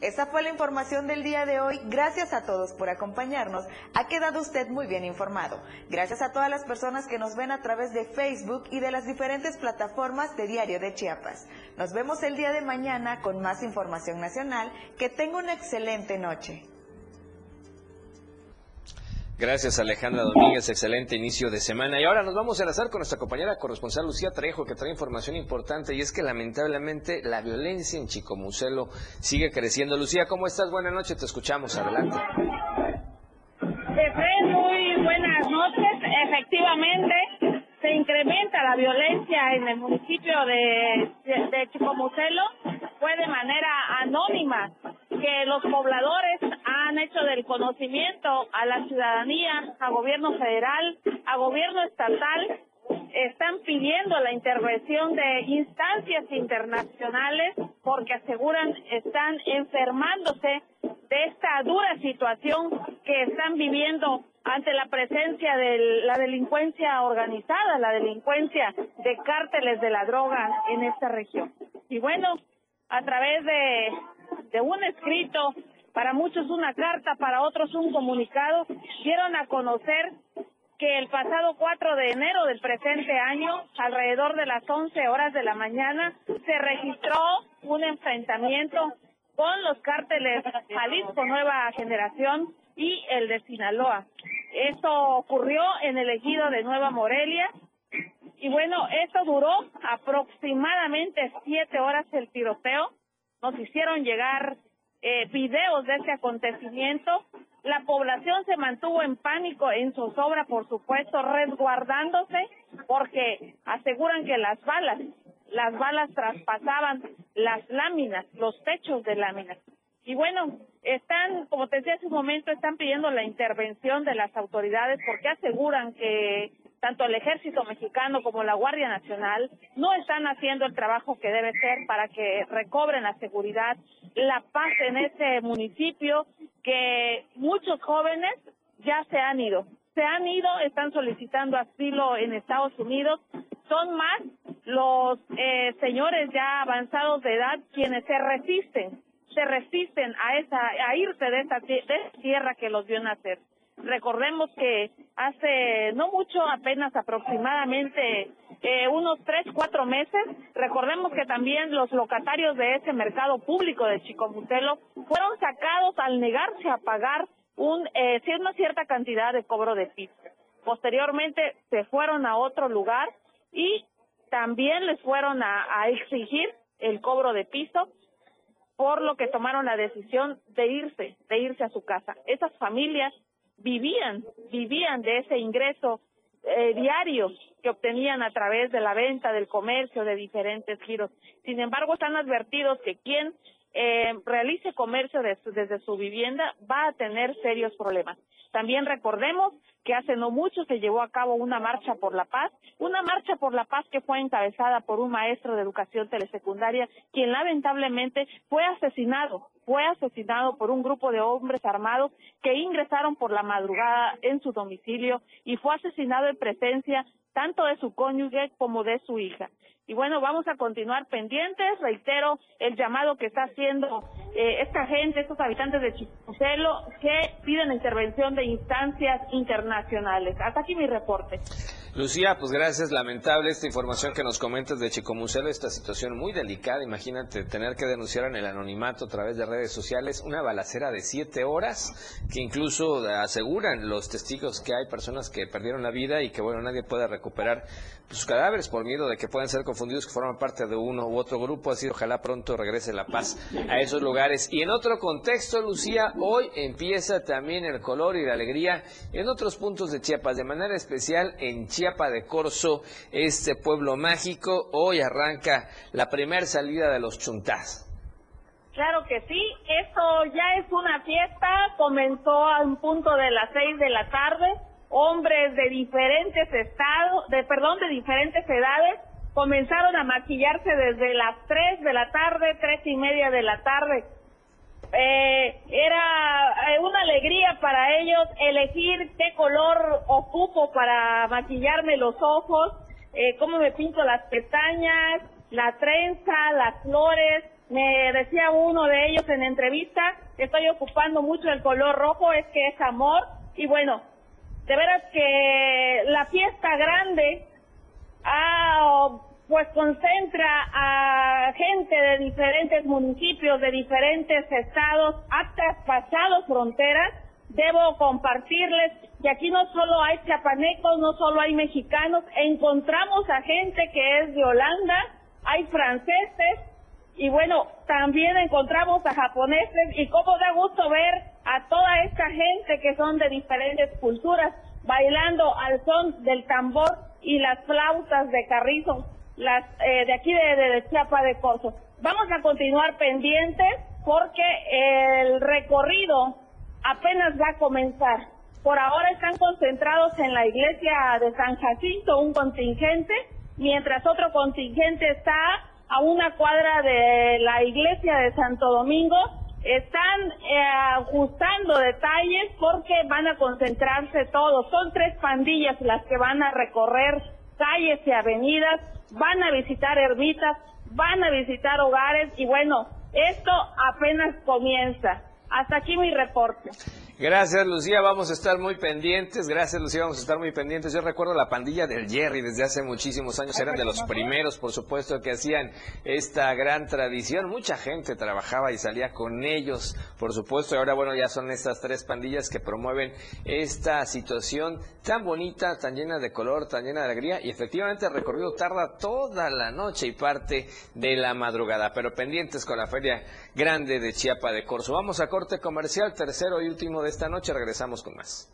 Esa fue la información del día de hoy. Gracias a todos por acompañarnos. Ha quedado usted muy bien informado. Gracias a todas las personas que nos ven a través de Facebook y de las diferentes plataformas de Diario de Chiapas. Nos vemos el día de mañana con más información nacional. Que tenga una excelente noche. Gracias Alejandra Domínguez, excelente inicio de semana. Y ahora nos vamos a enlazar con nuestra compañera corresponsal Lucía Trejo, que trae información importante y es que lamentablemente la violencia en Chicomucelo sigue creciendo. Lucía, ¿cómo estás? Buenas noches, te escuchamos, adelante. muy buenas noches. Efectivamente, se incrementa la violencia en el municipio de, de Chicomucelo. Fue de manera anónima que los pobladores han hecho del conocimiento a la ciudadanía, a gobierno federal, a gobierno estatal, están pidiendo la intervención de instancias internacionales porque aseguran están enfermándose de esta dura situación que están viviendo ante la presencia de la delincuencia organizada, la delincuencia de cárteles de la droga en esta región. Y bueno, a través de un escrito, para muchos una carta, para otros un comunicado, dieron a conocer que el pasado 4 de enero del presente año, alrededor de las 11 horas de la mañana, se registró un enfrentamiento con los cárteles Jalisco Nueva Generación y el de Sinaloa. Esto ocurrió en el ejido de Nueva Morelia. Y bueno, esto duró aproximadamente siete horas el tiroteo nos hicieron llegar eh, videos de ese acontecimiento. La población se mantuvo en pánico, en zozobra, por supuesto, resguardándose, porque aseguran que las balas, las balas traspasaban las láminas, los techos de láminas. Y bueno, están, como te decía hace un momento, están pidiendo la intervención de las autoridades porque aseguran que tanto el ejército mexicano como la Guardia Nacional no están haciendo el trabajo que debe ser para que recobren la seguridad, la paz en ese municipio, que muchos jóvenes ya se han ido. Se han ido, están solicitando asilo en Estados Unidos. Son más los eh, señores ya avanzados de edad quienes se resisten, se resisten a esa, a irse de esta tierra que los vio nacer. Recordemos que hace no mucho, apenas aproximadamente eh, unos tres, cuatro meses, recordemos que también los locatarios de ese mercado público de Chicomutelo fueron sacados al negarse a pagar un, eh, una cierta cantidad de cobro de piso. Posteriormente se fueron a otro lugar y también les fueron a exigir el cobro de piso por lo que tomaron la decisión de irse, de irse a su casa. Esas familias vivían, vivían de ese ingreso eh, diario que obtenían a través de la venta, del comercio, de diferentes giros. Sin embargo, están advertidos que quien eh, realice comercio desde su vivienda va a tener serios problemas. También recordemos que hace no mucho se llevó a cabo una marcha por la paz, una marcha por la paz que fue encabezada por un maestro de educación telesecundaria, quien lamentablemente fue asesinado, fue asesinado por un grupo de hombres armados que ingresaron por la madrugada en su domicilio y fue asesinado en presencia tanto de su cónyuge como de su hija. Y bueno, vamos a continuar pendientes. Reitero el llamado que está haciendo eh, esta gente, estos habitantes de Chicucelo, que piden intervención de instancias internacionales. Hasta aquí mi reporte. Lucía, pues gracias. Lamentable esta información que nos comentas de Chicomucelo, esta situación muy delicada. Imagínate tener que denunciar en el anonimato a través de redes sociales una balacera de siete horas, que incluso aseguran los testigos que hay personas que perdieron la vida y que, bueno, nadie puede recuperar sus cadáveres por miedo de que puedan ser que forman parte de uno u otro grupo. Así, ojalá pronto regrese la paz a esos lugares. Y en otro contexto, Lucía, hoy empieza también el color y la alegría en otros puntos de Chiapas, de manera especial en Chiapas de Corzo, este pueblo mágico. Hoy arranca la primera salida de los chuntás. Claro que sí, esto ya es una fiesta, comenzó a un punto de las seis de la tarde, hombres de diferentes estados, de perdón, de diferentes edades, comenzaron a maquillarse desde las tres de la tarde, tres y media de la tarde eh, era eh, una alegría para ellos elegir qué color ocupo para maquillarme los ojos, eh, cómo me pinto las pestañas, la trenza, las flores. Me decía uno de ellos en entrevista, estoy ocupando mucho el color rojo, es que es amor. Y bueno, de veras que la fiesta grande ha pues concentra a gente de diferentes municipios, de diferentes estados, ha traspasado fronteras. Debo compartirles que aquí no solo hay chiapanecos, no solo hay mexicanos, encontramos a gente que es de Holanda, hay franceses y bueno, también encontramos a japoneses y cómo da gusto ver a toda esta gente que son de diferentes culturas bailando al son del tambor y las flautas de carrizo las eh, de aquí de, de, Chiapa de Corzo. Vamos a continuar pendientes porque el recorrido apenas va a comenzar. Por ahora están concentrados en la iglesia de San Jacinto un contingente, mientras otro contingente está a una cuadra de la iglesia de Santo Domingo. Están eh, ajustando detalles porque van a concentrarse todos. Son tres pandillas las que van a recorrer calles y avenidas van a visitar ermitas, van a visitar hogares y bueno, esto apenas comienza. Hasta aquí mi reporte. Gracias, Lucía. Vamos a estar muy pendientes. Gracias, Lucía. Vamos a estar muy pendientes. Yo recuerdo la pandilla del Jerry desde hace muchísimos años. Eran de los primeros, por supuesto, que hacían esta gran tradición. Mucha gente trabajaba y salía con ellos, por supuesto. Y ahora, bueno, ya son estas tres pandillas que promueven esta situación tan bonita, tan llena de color, tan llena de alegría. Y efectivamente el recorrido tarda toda la noche y parte de la madrugada. Pero pendientes con la Feria Grande de Chiapa de Corzo. Vamos a corte comercial, tercero y último de esta noche. Regresamos con más.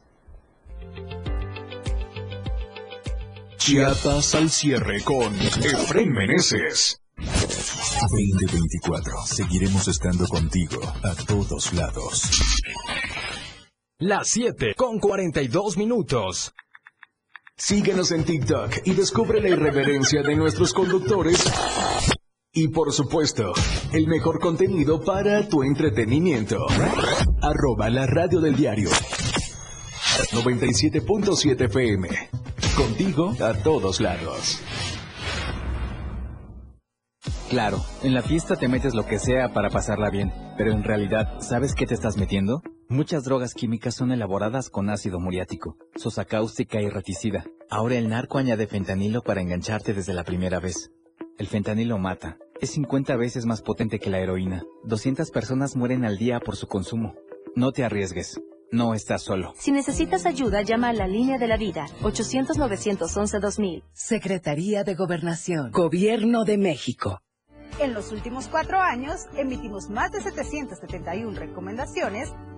Chiapas al cierre con Efraín Meneses. 2024. Seguiremos estando contigo a todos lados. Las 7 con 42 minutos. Síguenos en TikTok y descubre la irreverencia de nuestros conductores. Y por supuesto, el mejor contenido para tu entretenimiento. Arroba la radio del diario. 97.7 FM. Contigo a todos lados. Claro, en la fiesta te metes lo que sea para pasarla bien, pero en realidad, ¿sabes qué te estás metiendo? Muchas drogas químicas son elaboradas con ácido muriático, sosa cáustica y reticida. Ahora el narco añade fentanilo para engancharte desde la primera vez. El fentanilo mata. Es 50 veces más potente que la heroína. 200 personas mueren al día por su consumo. No te arriesgues. No estás solo. Si necesitas ayuda, llama a la línea de la vida. 800-911-2000. Secretaría de Gobernación. Gobierno de México. En los últimos cuatro años, emitimos más de 771 recomendaciones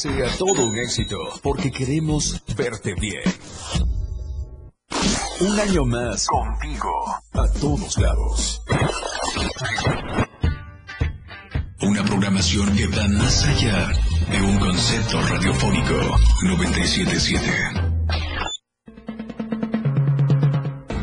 sea todo un éxito, porque queremos verte bien. Un año más contigo a todos lados. Una programación que va más allá de un concepto radiofónico 977.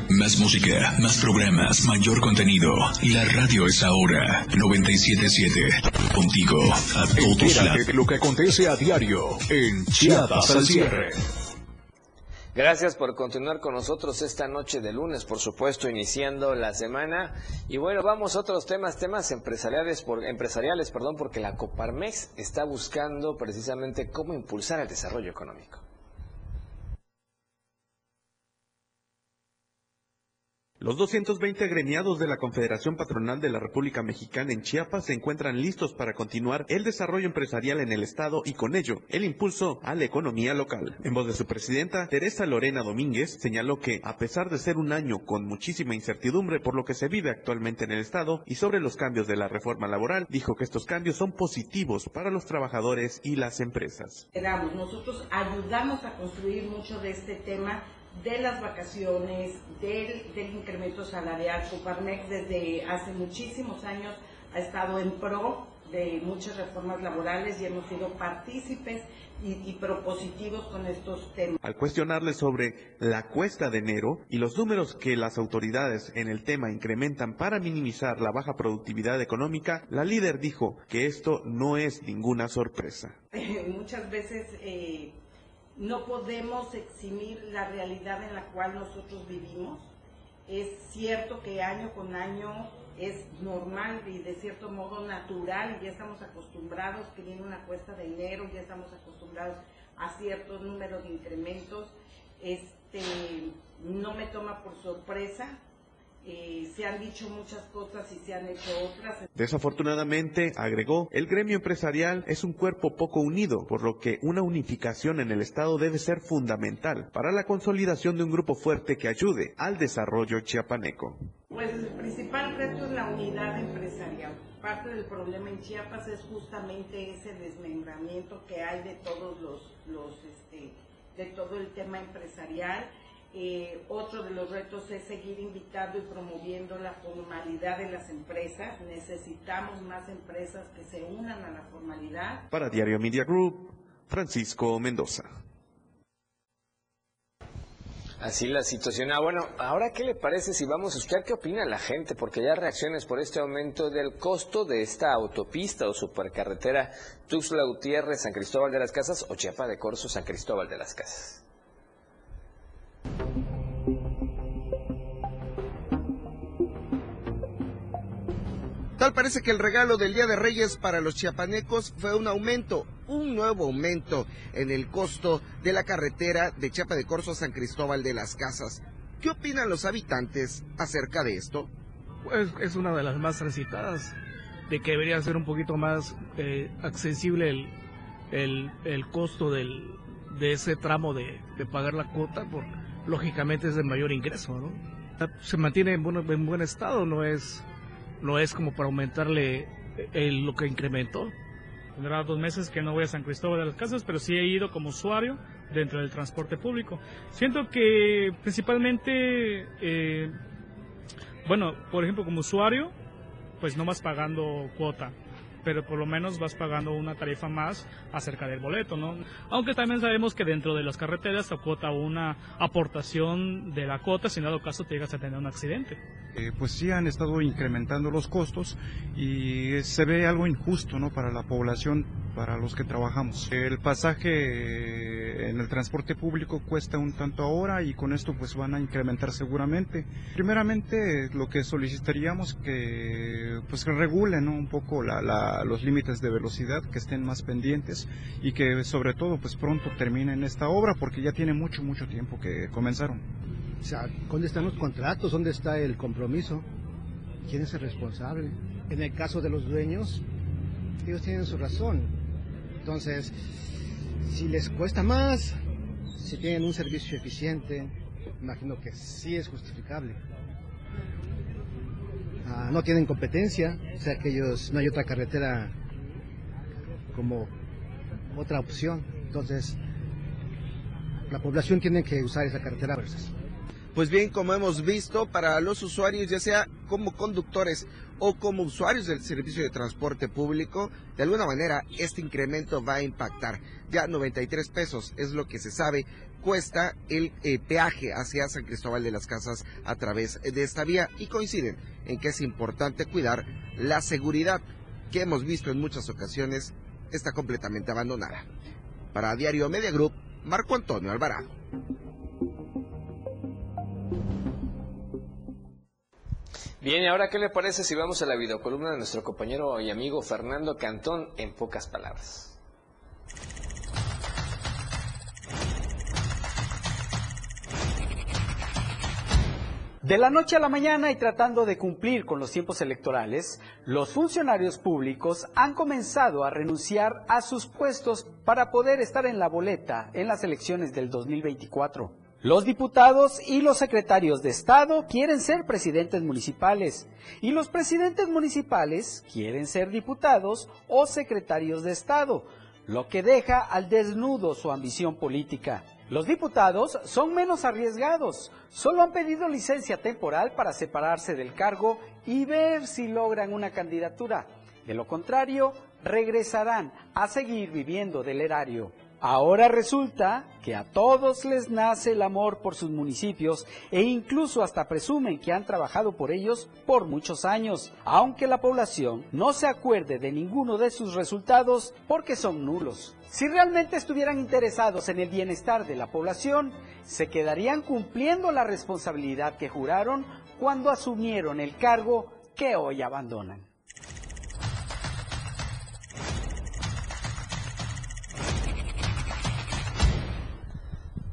Más música, más programas, mayor contenido. La radio es ahora 977. Contigo a todos lados. de lo que acontece a diario en Chiapas al cierre. Gracias por continuar con nosotros esta noche de lunes, por supuesto, iniciando la semana. Y bueno, vamos a otros temas, temas empresariales, por, empresariales, perdón, porque la Coparmex está buscando precisamente cómo impulsar el desarrollo económico. Los 220 agremiados de la Confederación Patronal de la República Mexicana en Chiapas se encuentran listos para continuar el desarrollo empresarial en el Estado y con ello el impulso a la economía local. En voz de su presidenta, Teresa Lorena Domínguez, señaló que a pesar de ser un año con muchísima incertidumbre por lo que se vive actualmente en el Estado y sobre los cambios de la reforma laboral, dijo que estos cambios son positivos para los trabajadores y las empresas. Nosotros ayudamos a construir mucho de este tema de las vacaciones, del, del incremento salarial. Coparmex desde hace muchísimos años ha estado en pro de muchas reformas laborales y hemos sido partícipes y, y propositivos con estos temas. Al cuestionarle sobre la cuesta de enero y los números que las autoridades en el tema incrementan para minimizar la baja productividad económica, la líder dijo que esto no es ninguna sorpresa. Muchas veces eh, no podemos eximir la realidad en la cual nosotros vivimos. Es cierto que año con año es normal y de cierto modo natural y ya estamos acostumbrados que viene una cuesta de enero, ya estamos acostumbrados a cierto número de incrementos. Este, no me toma por sorpresa. Eh, se han dicho muchas cosas y se han hecho otras. Desafortunadamente, agregó, el gremio empresarial es un cuerpo poco unido, por lo que una unificación en el Estado debe ser fundamental para la consolidación de un grupo fuerte que ayude al desarrollo chiapaneco. Pues el principal reto es la unidad empresarial. Parte del problema en Chiapas es justamente ese desmembramiento que hay de todos los, los este, de todo el tema empresarial. Eh, otro de los retos es seguir invitando y promoviendo la formalidad de las empresas. Necesitamos más empresas que se unan a la formalidad. Para Diario Media Group, Francisco Mendoza. Así la situación. Ah, bueno, ahora qué le parece si vamos a escuchar qué opina la gente, porque ya reacciones por este aumento del costo de esta autopista o supercarretera Tuxtla Gutiérrez, San Cristóbal de las Casas o Chiapa de Corzo, San Cristóbal de las Casas. Tal parece que el regalo del Día de Reyes para los chiapanecos fue un aumento, un nuevo aumento en el costo de la carretera de Chiapa de Corzo a San Cristóbal de las Casas. ¿Qué opinan los habitantes acerca de esto? Pues es una de las más transitadas, de que debería ser un poquito más eh, accesible el, el, costo del, de ese tramo de, de pagar la cuota, por, lógicamente es de mayor ingreso, ¿no? Se mantiene en buen, en buen estado, no es no es como para aumentarle el, lo que incrementó. Tendrá dos meses que no voy a San Cristóbal de las Casas, pero sí he ido como usuario dentro del transporte público. Siento que principalmente, eh, bueno, por ejemplo, como usuario, pues no vas pagando cuota, pero por lo menos vas pagando una tarifa más acerca del boleto, ¿no? Aunque también sabemos que dentro de las carreteras te cuota una aportación de la cuota, si en dado caso te llegas a tener un accidente. Eh, pues sí han estado incrementando los costos y se ve algo injusto ¿no? para la población, para los que trabajamos. El pasaje en el transporte público cuesta un tanto ahora y con esto pues van a incrementar seguramente. Primeramente lo que solicitaríamos que pues que regulen ¿no? un poco la, a los límites de velocidad, que estén más pendientes y que sobre todo pues pronto terminen esta obra porque ya tiene mucho, mucho tiempo que comenzaron. ¿dónde están los contratos? ¿Dónde está el compromiso? ¿Quién es el responsable? En el caso de los dueños, ellos tienen su razón. Entonces, si les cuesta más, si tienen un servicio eficiente, imagino que sí es justificable. Ah, no tienen competencia, o sea que ellos no hay otra carretera como otra opción. Entonces, la población tiene que usar esa carretera a veces. Pues bien, como hemos visto, para los usuarios, ya sea como conductores o como usuarios del servicio de transporte público, de alguna manera este incremento va a impactar. Ya 93 pesos es lo que se sabe cuesta el eh, peaje hacia San Cristóbal de las Casas a través de esta vía y coinciden en que es importante cuidar la seguridad que hemos visto en muchas ocasiones está completamente abandonada. Para Diario Media Group, Marco Antonio Alvarado. Bien, y ahora, ¿qué le parece si vamos a la videocolumna de nuestro compañero y amigo Fernando Cantón en pocas palabras? De la noche a la mañana y tratando de cumplir con los tiempos electorales, los funcionarios públicos han comenzado a renunciar a sus puestos para poder estar en la boleta en las elecciones del 2024. Los diputados y los secretarios de Estado quieren ser presidentes municipales y los presidentes municipales quieren ser diputados o secretarios de Estado, lo que deja al desnudo su ambición política. Los diputados son menos arriesgados, solo han pedido licencia temporal para separarse del cargo y ver si logran una candidatura. De lo contrario, regresarán a seguir viviendo del erario. Ahora resulta que a todos les nace el amor por sus municipios e incluso hasta presumen que han trabajado por ellos por muchos años, aunque la población no se acuerde de ninguno de sus resultados porque son nulos. Si realmente estuvieran interesados en el bienestar de la población, se quedarían cumpliendo la responsabilidad que juraron cuando asumieron el cargo que hoy abandonan.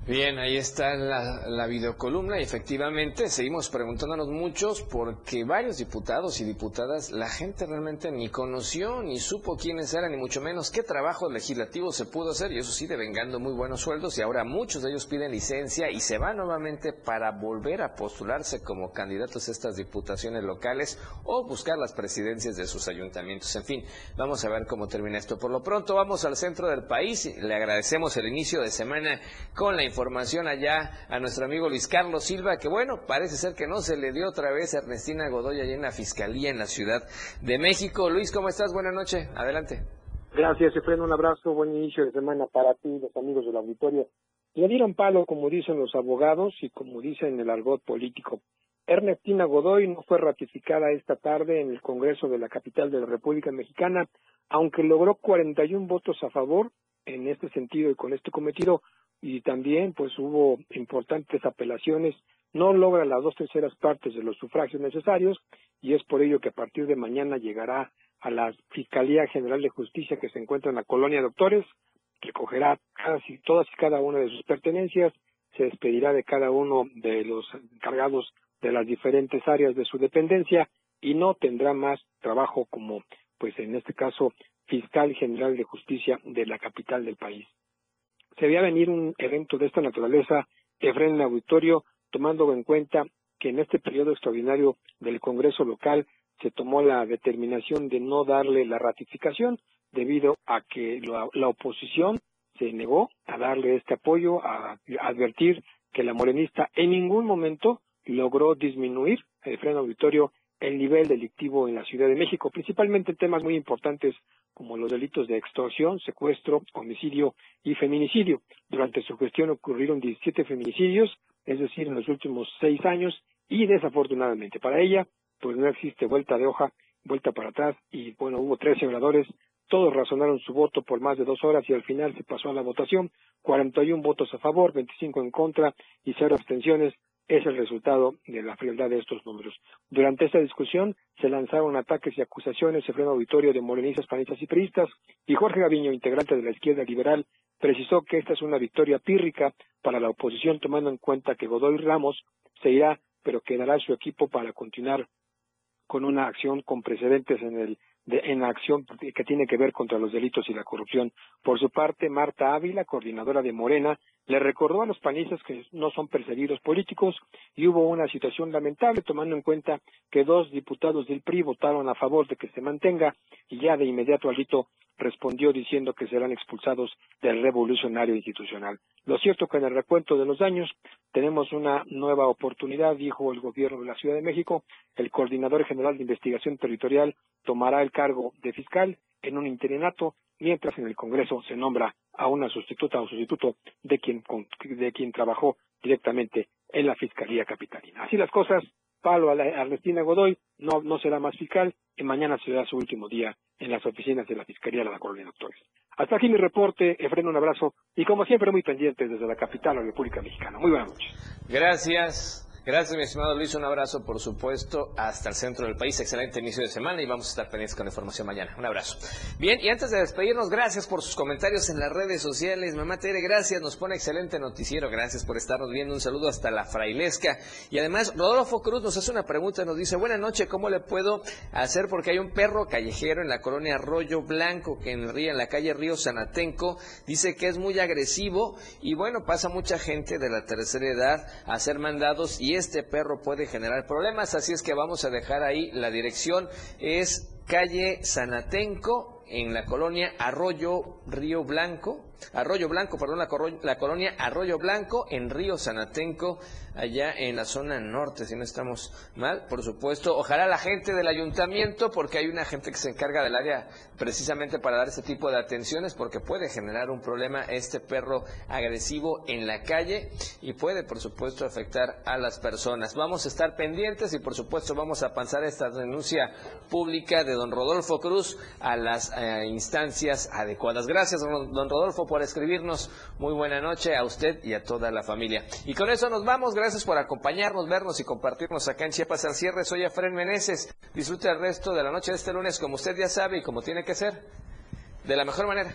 Bien, ahí está la, videocolumna y efectivamente seguimos preguntándonos muchos porque varios diputados y diputadas la gente realmente ni conoció ni supo quiénes eran ni mucho menos qué trabajo legislativo se pudo hacer y eso sí devengando muy buenos sueldos y ahora muchos de ellos piden licencia y se van nuevamente para volver a postularse como candidatos a estas diputaciones locales o buscar las presidencias de sus ayuntamientos. En fin, vamos a ver cómo termina esto. Por lo pronto vamos al centro del país. Le agradecemos el inicio de semana con la información allá a nuestro amigo Luis Carlos Silva, que bueno, parece ser que no se le dio otra vez a Ernestina Godoy allá en la Fiscalía en la Ciudad de México. Luis, ¿cómo estás? Buenas noches, adelante. Gracias, Efren, un abrazo, buen inicio de semana para ti, los amigos del auditorio. Le dieron palo, como dicen los abogados y como dicen el argot político. Ernestina Godoy no fue ratificada esta tarde en el Congreso de la capital de la República Mexicana, aunque logró 41 votos a favor en este sentido y con este cometido, y también pues hubo importantes apelaciones, no logra las dos terceras partes de los sufragios necesarios y es por ello que a partir de mañana llegará a la Fiscalía General de Justicia que se encuentra en la colonia Doctores, recogerá casi todas y cada una de sus pertenencias, se despedirá de cada uno de los encargados de las diferentes áreas de su dependencia y no tendrá más trabajo como, pues en este caso, fiscal general de justicia de la capital del país se veía venir un evento de esta naturaleza, Efren, en el auditorio, tomando en cuenta que en este periodo extraordinario del Congreso local se tomó la determinación de no darle la ratificación debido a que la, la oposición se negó a darle este apoyo, a, advertir que la morenista en ningún momento logró disminuir, Efren Auditorio, el nivel delictivo en la Ciudad de México, principalmente en temas muy importantes como los delitos de extorsión, secuestro, homicidio y feminicidio. Durante su gestión ocurrieron 17 feminicidios, es decir, en los últimos seis años, y desafortunadamente para ella, pues no existe vuelta de hoja, vuelta para atrás, y bueno, hubo 13 oradores, todos razonaron su voto por más de dos horas y al final se pasó a la votación, 41 votos a favor, 25 en contra y cero abstenciones, es el resultado de la frialdad de estos números. Durante esta discusión se lanzaron ataques y acusaciones en pleno auditorio de morenistas, panistas y priistas, y Jorge Gaviño, integrante de la izquierda liberal, precisó que esta es una victoria pírrica para la oposición, tomando en cuenta que Godoy Ramos se irá, pero quedará su equipo para continuar con una acción con precedentes en el de, en la acción que tiene que ver contra los delitos y la corrupción. Por su parte, Marta Ávila, coordinadora de Morena, le recordó a los panistas que no son perseguidos políticos y hubo una situación lamentable tomando en cuenta que dos diputados del PRI votaron a favor de que se mantenga y ya de inmediato Alito respondió diciendo que serán expulsados del revolucionario institucional. Lo cierto que en el recuento de los daños tenemos una nueva oportunidad, dijo el gobierno de la Ciudad de México. El coordinador general de investigación territorial tomará el cargo de fiscal en un interinato, mientras en el Congreso se nombra a una sustituta o sustituto de quien, de quien trabajó directamente en la Fiscalía Capitalina. Así las cosas, Palo a Ernestina Godoy no, no será más fiscal y mañana será su último día en las oficinas de la Fiscalía de la Colonia Doctores. Hasta aquí mi reporte, Efren, un abrazo y como siempre muy pendientes desde la capital de la República Mexicana. Muy buenas noches. Gracias. Gracias, mi estimado Luis. Un abrazo, por supuesto, hasta el centro del país. Excelente inicio de semana y vamos a estar pendientes con la información mañana. Un abrazo. Bien, y antes de despedirnos, gracias por sus comentarios en las redes sociales. Mamá Tere, gracias. Nos pone excelente noticiero. Gracias por estarnos viendo. Un saludo hasta la frailesca. Y además, Rodolfo Cruz nos hace una pregunta. Nos dice, buena noche, ¿cómo le puedo hacer? Porque hay un perro callejero en la colonia Arroyo Blanco, que en, el río, en la calle Río Sanatenco, dice que es muy agresivo y bueno, pasa mucha gente de la tercera edad a hacer mandados y este perro puede generar problemas, así es que vamos a dejar ahí la dirección, es calle Sanatenco en la colonia Arroyo Río Blanco, Arroyo Blanco, perdón, la, colonia Arroyo Blanco en Río Sanatenco, allá en la zona norte, si no estamos mal, por supuesto. Ojalá la gente del ayuntamiento, porque hay una gente que se encarga del área precisamente para dar este tipo de atenciones, porque puede generar un problema este perro agresivo en la calle y puede, por supuesto, afectar a las personas. Vamos a estar pendientes y, por supuesto, vamos a pasar esta denuncia pública de don Rodolfo Cruz a las eh, instancias adecuadas. Gracias, don Rodolfo, por escribirnos. Muy buena noche a usted y a toda la familia. Y con eso nos vamos. Gracias por acompañarnos, vernos y compartirnos acá en Chiapas al cierre. Soy Efren Meneses. Disfrute el resto de la noche de este lunes como usted ya sabe y como tiene que ser. De la mejor manera.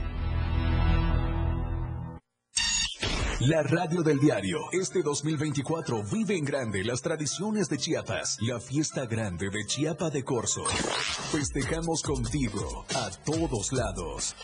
La radio del diario. Este 2024 vive en grande las tradiciones de Chiapas. La fiesta grande de Chiapa de Corzo. Festejamos contigo a todos lados.